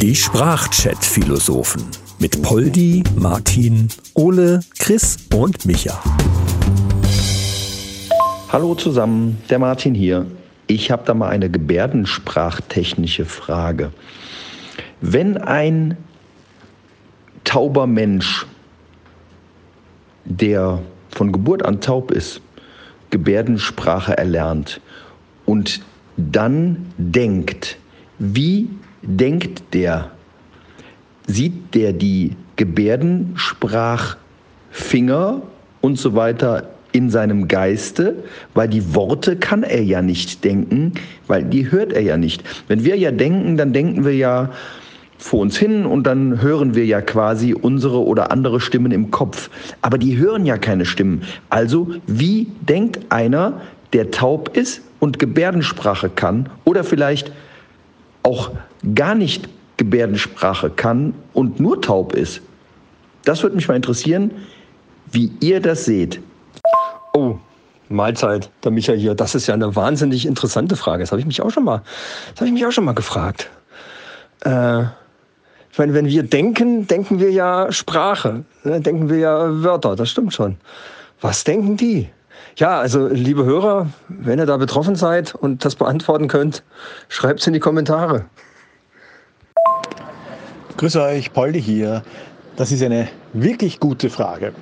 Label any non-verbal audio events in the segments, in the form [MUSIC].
Die Sprachchat-Philosophen mit Poldi, Martin, Ole, Chris und Micha. Hallo zusammen, der Martin hier. Ich habe da mal eine gebärdensprachtechnische Frage. Wenn ein tauber Mensch, der von Geburt an taub ist, Gebärdensprache erlernt und dann denkt, wie denkt der? Sieht der die Gebärdensprachfinger und so weiter in seinem Geiste, weil die Worte kann er ja nicht denken, weil die hört er ja nicht. Wenn wir ja denken, dann denken wir ja vor uns hin und dann hören wir ja quasi unsere oder andere Stimmen im Kopf. Aber die hören ja keine Stimmen. Also wie denkt einer, der taub ist und Gebärdensprache kann oder vielleicht auch gar nicht Gebärdensprache kann und nur taub ist? Das würde mich mal interessieren, wie ihr das seht. Oh, Mahlzeit, der Micha hier. Das ist ja eine wahnsinnig interessante Frage. Das habe ich mich auch schon mal, das habe ich mich auch schon mal gefragt. Äh, ich meine, wenn wir denken, denken wir ja Sprache, ne? denken wir ja Wörter, das stimmt schon. Was denken die? Ja, also liebe Hörer, wenn ihr da betroffen seid und das beantworten könnt, schreibt es in die Kommentare. Grüß euch, Poldi hier. Das ist eine wirklich gute Frage.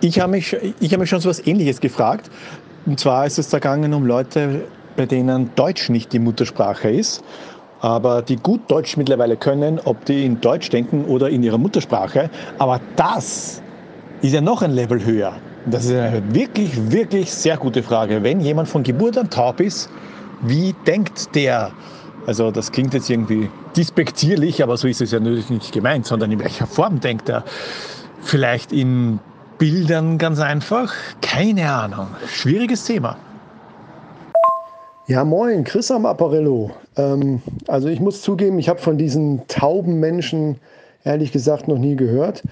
Ich habe mich, ich hab mich schon so etwas Ähnliches gefragt. Und zwar ist es da gegangen um Leute, bei denen Deutsch nicht die Muttersprache ist aber die gut Deutsch mittlerweile können, ob die in Deutsch denken oder in ihrer Muttersprache. Aber das ist ja noch ein Level höher. Das ist eine wirklich, wirklich sehr gute Frage. Wenn jemand von Geburt an taub ist, wie denkt der? Also das klingt jetzt irgendwie dispektierlich, aber so ist es ja natürlich nicht gemeint, sondern in welcher Form denkt er? Vielleicht in Bildern ganz einfach? Keine Ahnung. Schwieriges Thema. Ja, moin, Chris am Apparello. Ähm, also ich muss zugeben, ich habe von diesen tauben Menschen ehrlich gesagt noch nie gehört.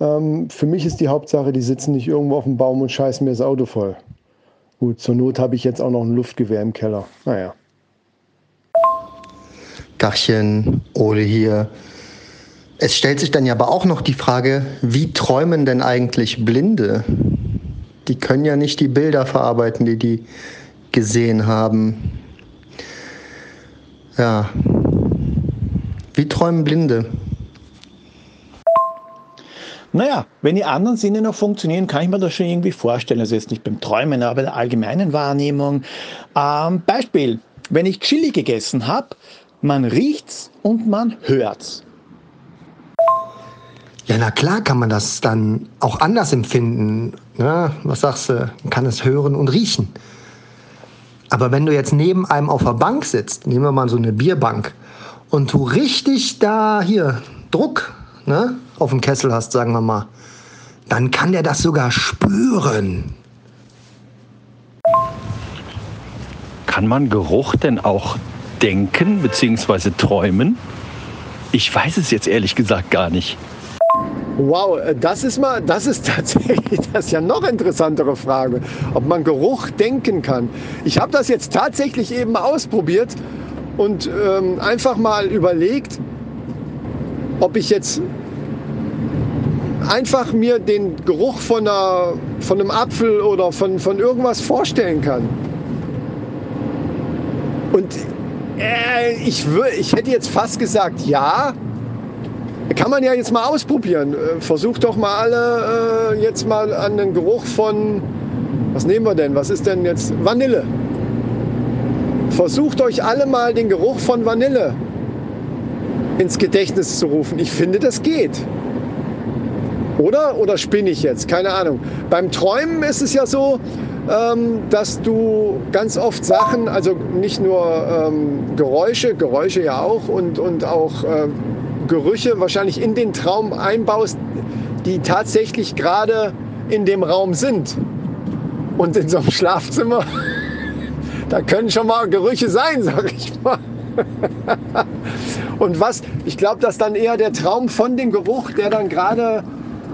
Ähm, für mich ist die Hauptsache, die sitzen nicht irgendwo auf dem Baum und scheißen mir das Auto voll. Gut, zur Not habe ich jetzt auch noch ein Luftgewehr im Keller. Naja. Dachchen, Ole hier. Es stellt sich dann ja aber auch noch die Frage, wie träumen denn eigentlich Blinde? Die können ja nicht die Bilder verarbeiten, die die gesehen haben. Ja. Wie träumen Blinde? Naja, wenn die anderen Sinne noch funktionieren, kann ich mir das schon irgendwie vorstellen. Also jetzt nicht beim Träumen, aber bei der allgemeinen Wahrnehmung. Ähm, Beispiel, wenn ich Chili gegessen habe, man riecht's und man hört's. Ja, na klar kann man das dann auch anders empfinden. Ja, was sagst du? Man kann es hören und riechen. Aber wenn du jetzt neben einem auf der Bank sitzt, nehmen wir mal so eine Bierbank, und du richtig da hier Druck ne, auf dem Kessel hast, sagen wir mal, dann kann der das sogar spüren. Kann man Geruch denn auch denken bzw. träumen? Ich weiß es jetzt ehrlich gesagt gar nicht. Wow, äh, das ist mal, das ist [LAUGHS] tatsächlich, das ist ja noch interessantere Frage, ob man Geruch denken kann. Ich habe das jetzt tatsächlich eben ausprobiert und ähm, einfach mal überlegt, ob ich jetzt einfach mir den Geruch von, einer, von einem Apfel oder von, von irgendwas vorstellen kann. Und äh, ich, ich hätte jetzt fast gesagt, ja, kann man ja jetzt mal ausprobieren. Äh, versucht doch mal alle äh, jetzt mal an den Geruch von, was nehmen wir denn? Was ist denn jetzt? Vanille. Versucht euch alle mal den Geruch von Vanille ins Gedächtnis zu rufen. Ich finde, das geht. Oder? Oder spinne ich jetzt? Keine Ahnung. Beim Träumen ist es ja so, ähm, dass du ganz oft Sachen, also nicht nur ähm, Geräusche, Geräusche ja auch und, und auch äh, Gerüche wahrscheinlich in den Traum einbaust, die tatsächlich gerade in dem Raum sind. Und in so einem Schlafzimmer, [LAUGHS] da können schon mal Gerüche sein, sag ich mal. [LAUGHS] Und was, ich glaube, dass dann eher der Traum von dem Geruch, der dann gerade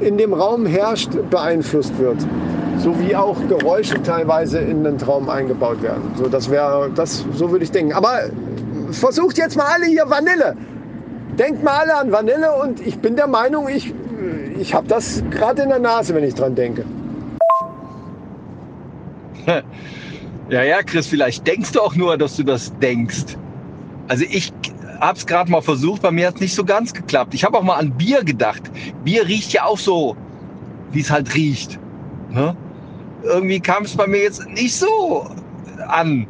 in dem Raum herrscht, beeinflusst wird. So wie auch Geräusche teilweise in den Traum eingebaut werden. So, das wäre, das, so würde ich denken. Aber versucht jetzt mal alle hier Vanille. Denkt mal alle an Vanille und ich bin der Meinung, ich, ich habe das gerade in der Nase, wenn ich dran denke. [LAUGHS] Ja, ja, Chris, vielleicht denkst du auch nur, dass du das denkst. Also ich habe es gerade mal versucht, bei mir hat es nicht so ganz geklappt. Ich habe auch mal an Bier gedacht. Bier riecht ja auch so, wie es halt riecht. Ne? Irgendwie kam es bei mir jetzt nicht so an.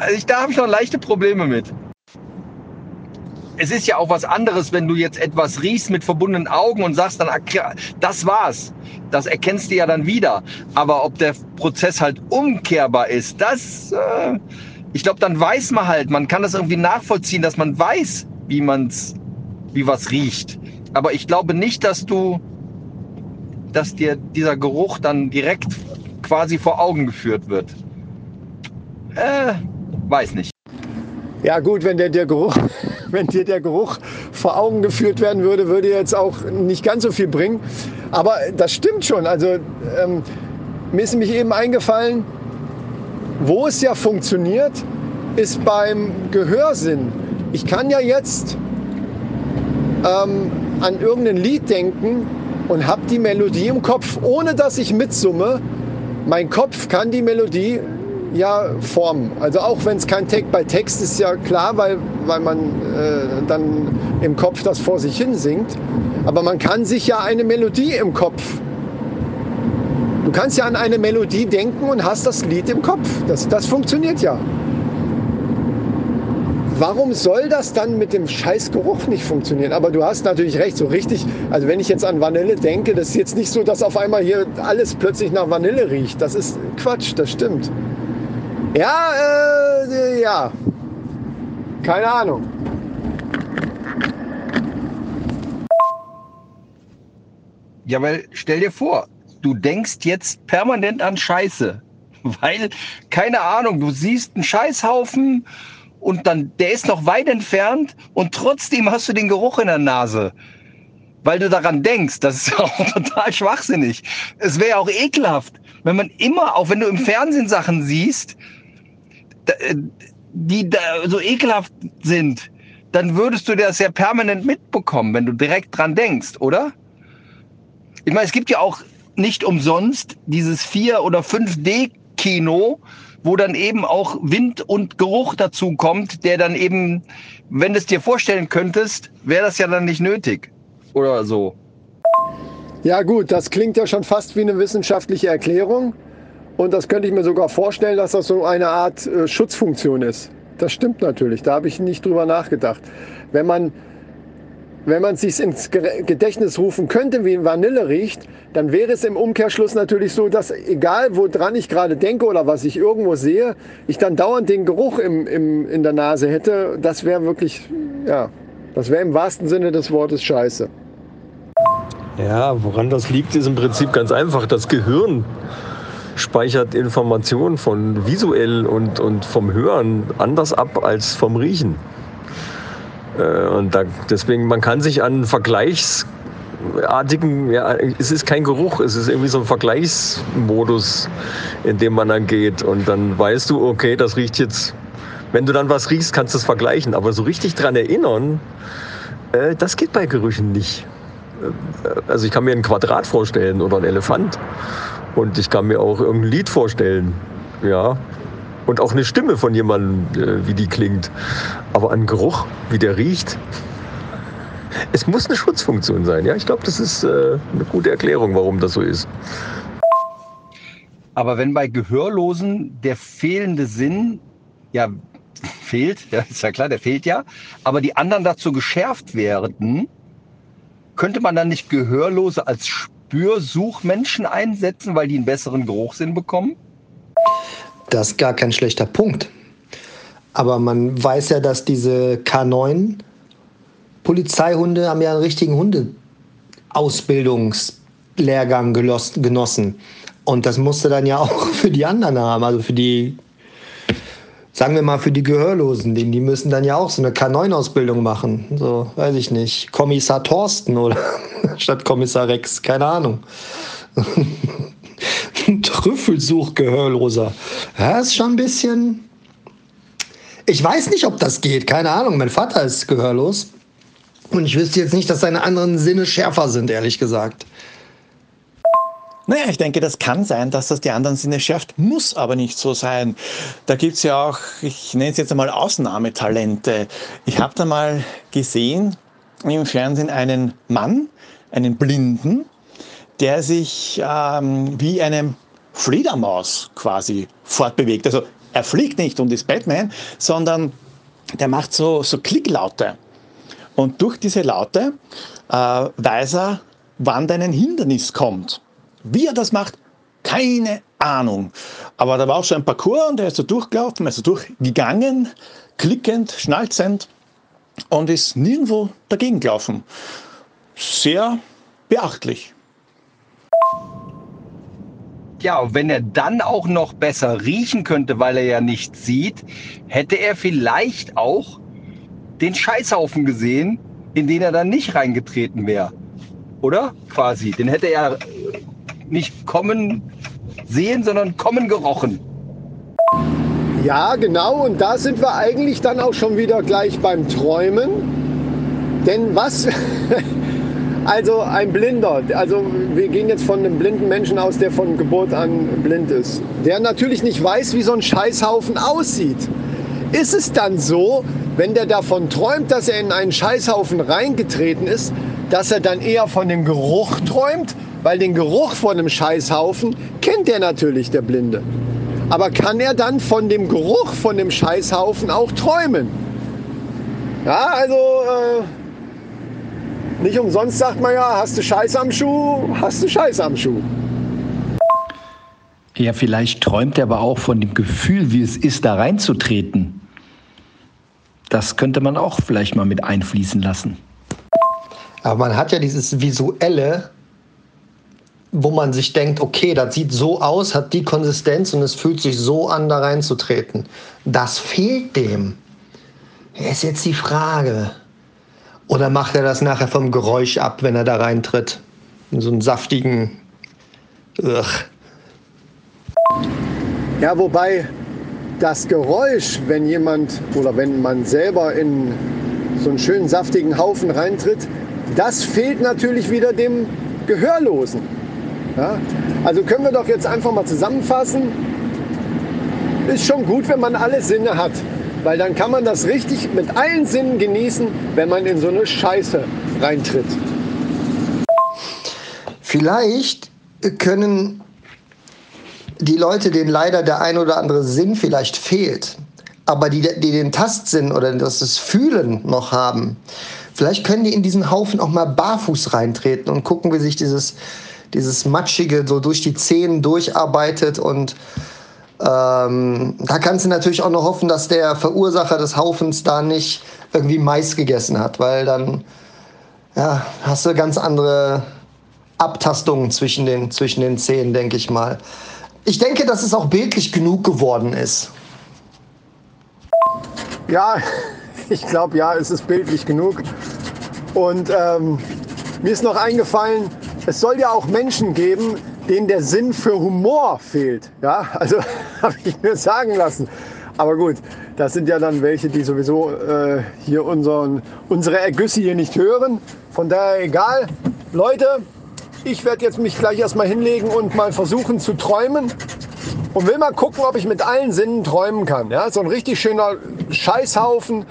Also ich, da habe ich noch leichte Probleme mit. Es ist ja auch was anderes, wenn du jetzt etwas riechst mit verbundenen Augen und sagst dann, das war's. Das erkennst du ja dann wieder. Aber ob der Prozess halt umkehrbar ist, das, äh, ich glaube, dann weiß man halt, man kann das irgendwie nachvollziehen, dass man weiß, wie man's, wie was riecht. Aber ich glaube nicht, dass du, dass dir dieser Geruch dann direkt quasi vor Augen geführt wird. Äh, weiß nicht. Ja gut, wenn der, der Geruch, [LAUGHS] wenn dir der Geruch vor Augen geführt werden würde, würde jetzt auch nicht ganz so viel bringen. Aber das stimmt schon. Also ähm, mir ist nämlich eben eingefallen, wo es ja funktioniert, ist beim Gehörsinn. Ich kann ja jetzt ähm, an irgendein Lied denken und habe die Melodie im Kopf, ohne dass ich mitsumme. Mein Kopf kann die Melodie ja formen. Also auch wenn es kein Text bei Text ist ja klar, weil, weil man äh, dann im Kopf das vor sich hin singt. Aber man kann sich ja eine Melodie im Kopf. Du kannst ja an eine Melodie denken und hast das Lied im Kopf. Das, das funktioniert ja. Warum soll das dann mit dem Scheißgeruch nicht funktionieren? Aber du hast natürlich recht, so richtig. Also wenn ich jetzt an Vanille denke, das ist jetzt nicht so, dass auf einmal hier alles plötzlich nach Vanille riecht. Das ist Quatsch, das stimmt. Ja, äh, ja. Keine Ahnung. Ja, weil stell dir vor, du denkst jetzt permanent an Scheiße. [LAUGHS] Weil, keine Ahnung, du siehst einen Scheißhaufen und dann, der ist noch weit entfernt und trotzdem hast du den Geruch in der Nase. Weil du daran denkst, das ist [LAUGHS] auch total schwachsinnig. Es wäre auch ekelhaft, wenn man immer, auch wenn du im Fernsehen Sachen siehst, äh, die da so ekelhaft sind, dann würdest du das ja permanent mitbekommen, wenn du direkt dran denkst, oder? Ich meine, es gibt ja auch nicht umsonst dieses 4- oder 5D-Kino, wo dann eben auch Wind und Geruch dazu kommt, der dann eben, wenn du es dir vorstellen könntest, wäre das ja dann nicht nötig. Oder so. Ja gut, das klingt ja schon fast wie eine wissenschaftliche Erklärung. Und das könnte ich mir sogar vorstellen, dass das so eine Art äh, Schutzfunktion ist. Das stimmt natürlich, da habe ich nicht drüber nachgedacht. Wenn man wenn man es sich ins Gedächtnis rufen könnte, wie Vanille riecht, dann wäre es im Umkehrschluss natürlich so, dass egal woran ich gerade denke oder was ich irgendwo sehe, ich dann dauernd den Geruch im, im, in der Nase hätte. Das wäre wirklich, ja, das wäre im wahrsten Sinne des Wortes scheiße. Ja, woran das liegt, ist im Prinzip ganz einfach. Das Gehirn speichert Informationen von visuell und, und vom Hören anders ab als vom Riechen. Äh, und da, deswegen, man kann sich an vergleichsartigen, ja, es ist kein Geruch, es ist irgendwie so ein Vergleichsmodus, in dem man dann geht. Und dann weißt du, okay, das riecht jetzt, wenn du dann was riechst, kannst du es vergleichen. Aber so richtig dran erinnern, äh, das geht bei Gerüchen nicht. Äh, also ich kann mir ein Quadrat vorstellen oder ein Elefant. Und ich kann mir auch irgendein Lied vorstellen. Ja. Und auch eine Stimme von jemandem, äh, wie die klingt. Aber ein Geruch, wie der riecht. Es muss eine Schutzfunktion sein. Ja, ich glaube, das ist äh, eine gute Erklärung, warum das so ist. Aber wenn bei Gehörlosen der fehlende Sinn ja [LAUGHS] fehlt, ja, ist ja klar, der fehlt ja, aber die anderen dazu geschärft werden, könnte man dann nicht Gehörlose als Spürsuchmenschen einsetzen, weil die einen besseren Geruchssinn bekommen? Das ist gar kein schlechter Punkt. Aber man weiß ja, dass diese K9 Polizeihunde haben ja einen richtigen Hundeausbildungslehrgang genossen. Und das musste dann ja auch [LAUGHS] für die anderen haben, also für die, sagen wir mal, für die Gehörlosen. Die, die müssen dann ja auch so eine K9-Ausbildung machen. So, weiß ich nicht. Kommissar Thorsten oder [LAUGHS] statt Kommissar Rex, keine Ahnung. [LAUGHS] Trüffelsuchgehörloser. Ja, ist schon ein bisschen. Ich weiß nicht, ob das geht. Keine Ahnung. Mein Vater ist gehörlos. Und ich wüsste jetzt nicht, dass seine anderen Sinne schärfer sind, ehrlich gesagt. Naja, ich denke, das kann sein, dass das die anderen Sinne schärft, muss aber nicht so sein. Da gibt es ja auch, ich nenne es jetzt einmal Ausnahmetalente. Ich habe da mal gesehen im Fernsehen einen Mann, einen Blinden, der sich ähm, wie eine Fledermaus quasi fortbewegt. Also er fliegt nicht und ist Batman, sondern der macht so, so Klicklaute. Und durch diese Laute äh, weiß er, wann dein Hindernis kommt. Wie er das macht, keine Ahnung. Aber da war auch so ein Parcours und er ist so durchgelaufen, also durchgegangen, klickend, schnalzend und ist nirgendwo dagegen gelaufen. Sehr beachtlich. Ja, wenn er dann auch noch besser riechen könnte, weil er ja nichts sieht, hätte er vielleicht auch den Scheißhaufen gesehen, in den er dann nicht reingetreten wäre. Oder? Quasi. Den hätte er nicht kommen sehen, sondern kommen gerochen. Ja, genau. Und da sind wir eigentlich dann auch schon wieder gleich beim Träumen. Denn was, [LAUGHS] also ein Blinder, also wir gehen jetzt von einem blinden Menschen aus, der von Geburt an blind ist, der natürlich nicht weiß, wie so ein Scheißhaufen aussieht. Ist es dann so, wenn der davon träumt, dass er in einen Scheißhaufen reingetreten ist, dass er dann eher von dem Geruch träumt, weil den Geruch von einem Scheißhaufen kennt er natürlich, der Blinde. Aber kann er dann von dem Geruch von dem Scheißhaufen auch träumen? Ja, also äh, nicht umsonst sagt man ja, hast du Scheiß am Schuh, hast du Scheiß am Schuh. Ja, vielleicht träumt er aber auch von dem Gefühl, wie es ist, da reinzutreten. Das könnte man auch vielleicht mal mit einfließen lassen. Aber man hat ja dieses Visuelle, wo man sich denkt, okay, das sieht so aus, hat die Konsistenz und es fühlt sich so an, da reinzutreten. Das fehlt dem. Ist jetzt die Frage. Oder macht er das nachher vom Geräusch ab, wenn er da reintritt? In so einen saftigen. Ugh. Ja, wobei das Geräusch, wenn jemand oder wenn man selber in so einen schönen saftigen Haufen reintritt, das fehlt natürlich wieder dem Gehörlosen. Ja? Also können wir doch jetzt einfach mal zusammenfassen. Ist schon gut, wenn man alle Sinne hat, weil dann kann man das richtig mit allen Sinnen genießen, wenn man in so eine Scheiße reintritt. Vielleicht können die Leute, denen leider der ein oder andere Sinn vielleicht fehlt, aber die, die den Tastsinn oder das Fühlen noch haben, vielleicht können die in diesen Haufen auch mal barfuß reintreten und gucken, wie sich dieses dieses Matschige so durch die Zehen durcharbeitet und ähm, da kannst du natürlich auch noch hoffen, dass der Verursacher des Haufens da nicht irgendwie Mais gegessen hat, weil dann ja, hast du ganz andere Abtastungen zwischen den, zwischen den Zähnen, denke ich mal. Ich denke, dass es auch bildlich genug geworden ist. Ja, [LAUGHS] ich glaube, ja, es ist bildlich genug. Und ähm, mir ist noch eingefallen, es soll ja auch Menschen geben, denen der Sinn für Humor fehlt. Ja, also [LAUGHS] habe ich mir sagen lassen. Aber gut, das sind ja dann welche, die sowieso äh, hier unseren, unsere Ergüsse hier nicht hören. Von daher egal. Leute, ich werde jetzt mich gleich erstmal hinlegen und mal versuchen zu träumen. Und will mal gucken, ob ich mit allen Sinnen träumen kann. Ja, so ein richtig schöner Scheißhaufen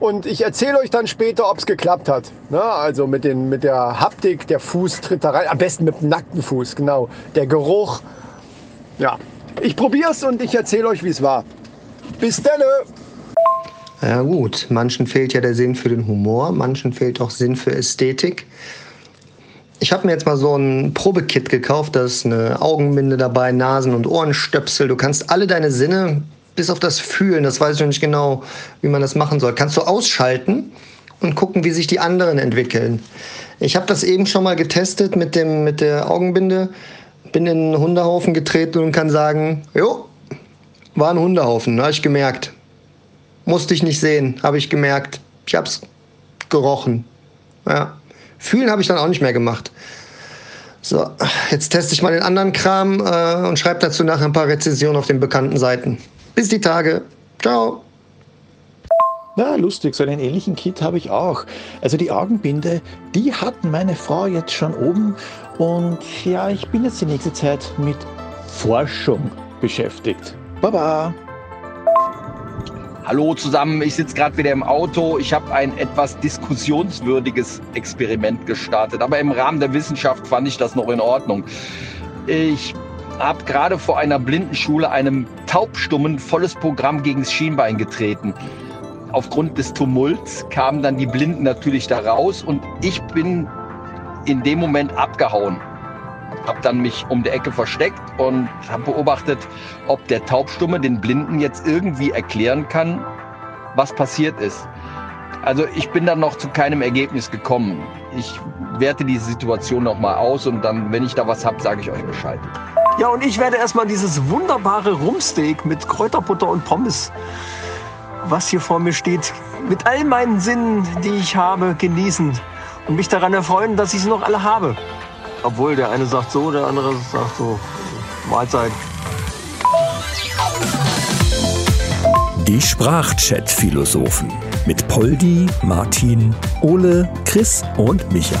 und ich erzähle euch dann später, ob es geklappt hat. Ne? Also mit, den, mit der Haptik, der Fuß tritt da rein. Am besten mit dem nackten Fuß, genau. Der Geruch. Ja, ich probiere es und ich erzähle euch, wie es war. Bis dann! Ja gut, manchen fehlt ja der Sinn für den Humor, manchen fehlt auch Sinn für Ästhetik. Ich habe mir jetzt mal so ein Probekit gekauft, da ist eine Augenbinde dabei, Nasen- und Ohrenstöpsel. Du kannst alle deine Sinne bis auf das Fühlen, das weiß ich noch nicht genau, wie man das machen soll, kannst du ausschalten und gucken, wie sich die anderen entwickeln. Ich habe das eben schon mal getestet mit, dem, mit der Augenbinde, bin in einen Hundehaufen getreten und kann sagen, jo, war ein Hundehaufen, habe ich gemerkt. Musste ich nicht sehen, habe ich gemerkt. Ich habe es gerochen. Ja. Fühlen habe ich dann auch nicht mehr gemacht. So, jetzt teste ich mal den anderen Kram äh, und schreibe dazu nachher ein paar Rezensionen auf den bekannten Seiten. Bis die Tage. Ciao. Na, lustig, so einen ähnlichen Kit habe ich auch. Also die Augenbinde, die hat meine Frau jetzt schon oben und ja, ich bin jetzt die nächste Zeit mit Forschung beschäftigt. Baba! Hallo zusammen, ich sitze gerade wieder im Auto. Ich habe ein etwas diskussionswürdiges Experiment gestartet, aber im Rahmen der Wissenschaft fand ich das noch in Ordnung. Ich habe gerade vor einer Blindenschule einem Taubstummen volles Programm gegen das Schienbein getreten. Aufgrund des Tumults kamen dann die Blinden natürlich da raus und ich bin in dem Moment abgehauen. Habe dann mich um die Ecke versteckt und habe beobachtet, ob der Taubstumme den Blinden jetzt irgendwie erklären kann, was passiert ist. Also ich bin dann noch zu keinem Ergebnis gekommen. Ich werte die Situation noch mal aus und dann, wenn ich da was habe, sage ich euch Bescheid. Ja, und ich werde erstmal dieses wunderbare Rumsteak mit Kräuterbutter und Pommes, was hier vor mir steht, mit all meinen Sinnen, die ich habe, genießen und mich daran erfreuen, dass ich sie noch alle habe. Obwohl der eine sagt so, der andere sagt so. Mahlzeit. Die Sprachchat-Philosophen mit Poldi, Martin, Ole, Chris und Micha.